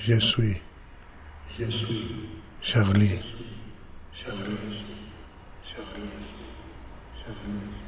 Je suis. Je suis. Charlie. Charlie. Charlie. Charlie. Je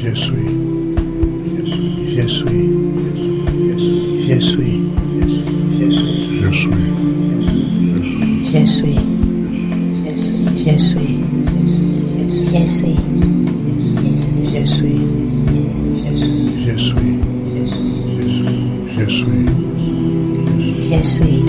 Je suis. Je suis. Je suis. Je suis. Je suis. Je suis. Je suis. Je suis. Je suis. Je suis. Je suis. Je suis. Je suis.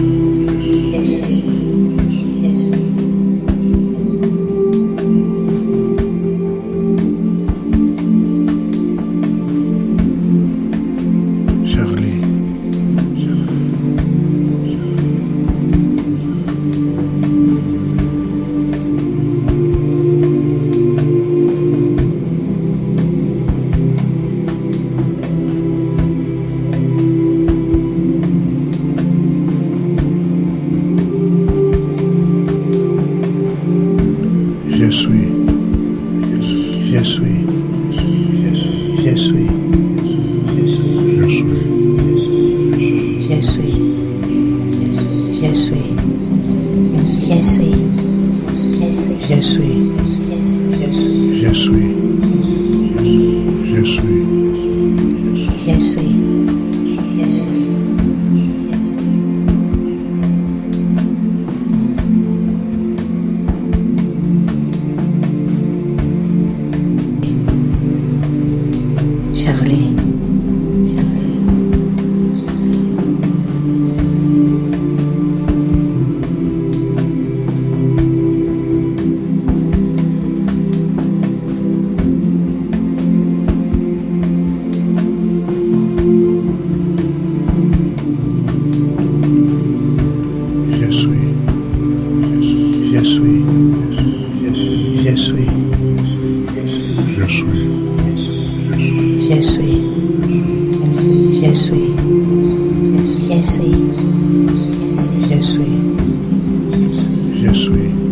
Je suis. Je suis. Je suis. Je suis. Je suis. Je suis. Je suis. Je suis. Je suis. Je suis. Charlie. Je suis. Je suis. Je suis. Je suis. Je suis. Je suis. Je suis. Je suis.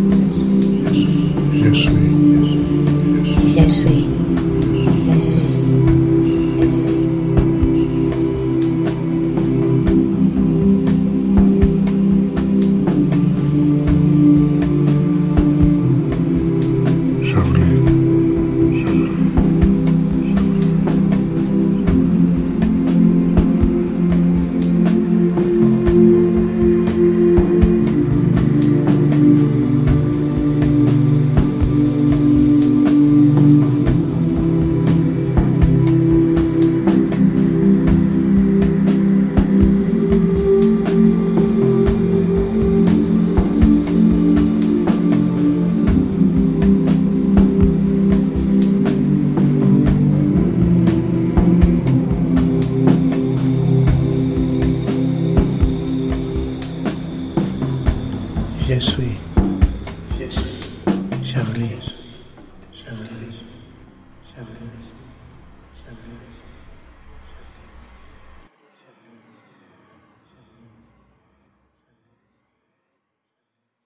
Je suis Charlie. Charlie. Charlie. Charlie.